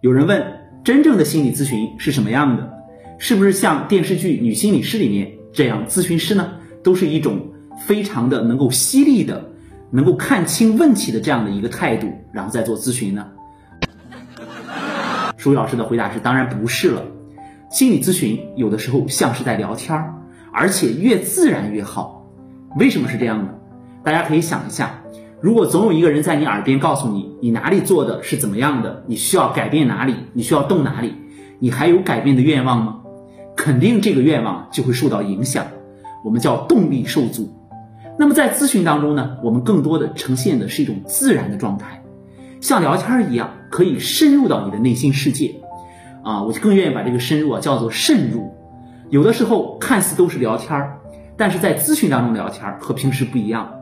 有人问，真正的心理咨询是什么样的？是不是像电视剧《女心理师》里面这样，咨询师呢都是一种非常的能够犀利的，能够看清问题的这样的一个态度，然后再做咨询呢？舒宇老师的回答是：当然不是了。心理咨询有的时候像是在聊天儿，而且越自然越好。为什么是这样呢？大家可以想一下，如果总有一个人在你耳边告诉你，你哪里做的是怎么样的，你需要改变哪里，你需要动哪里，你还有改变的愿望吗？肯定这个愿望就会受到影响，我们叫动力受阻。那么在咨询当中呢，我们更多的呈现的是一种自然的状态，像聊天一样，可以深入到你的内心世界。啊，我就更愿意把这个深入啊叫做渗入。有的时候看似都是聊天儿，但是在咨询当中聊天儿和平时不一样，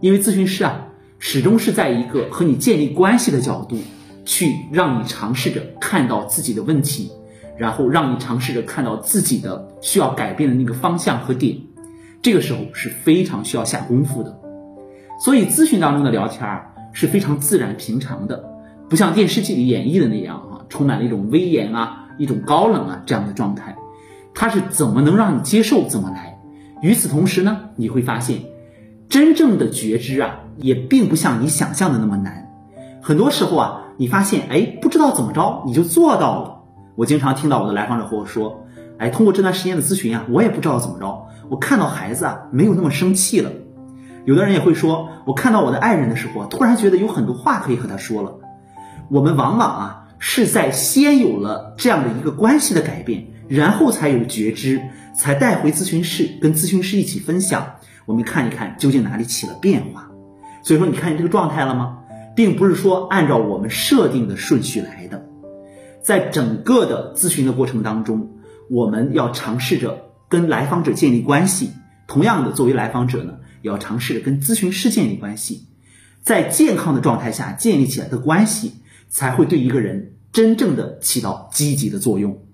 因为咨询师啊始终是在一个和你建立关系的角度，去让你尝试着看到自己的问题，然后让你尝试着看到自己的需要改变的那个方向和点。这个时候是非常需要下功夫的。所以咨询当中的聊天儿是非常自然平常的，不像电视剧里演绎的那样啊。充满了一种威严啊，一种高冷啊这样的状态，它是怎么能让你接受怎么来？与此同时呢，你会发现，真正的觉知啊，也并不像你想象的那么难。很多时候啊，你发现哎，不知道怎么着你就做到了。我经常听到我的来访者和我说，哎，通过这段时间的咨询啊，我也不知道怎么着，我看到孩子啊没有那么生气了。有的人也会说，我看到我的爱人的时候，突然觉得有很多话可以和他说了。我们往往啊。是在先有了这样的一个关系的改变，然后才有觉知，才带回咨询室，跟咨询师一起分享，我们看一看究竟哪里起了变化。所以说，你看你这个状态了吗？并不是说按照我们设定的顺序来的，在整个的咨询的过程当中，我们要尝试着跟来访者建立关系，同样的，作为来访者呢，也要尝试着跟咨询师建立关系，在健康的状态下建立起来的关系。才会对一个人真正的起到积极的作用。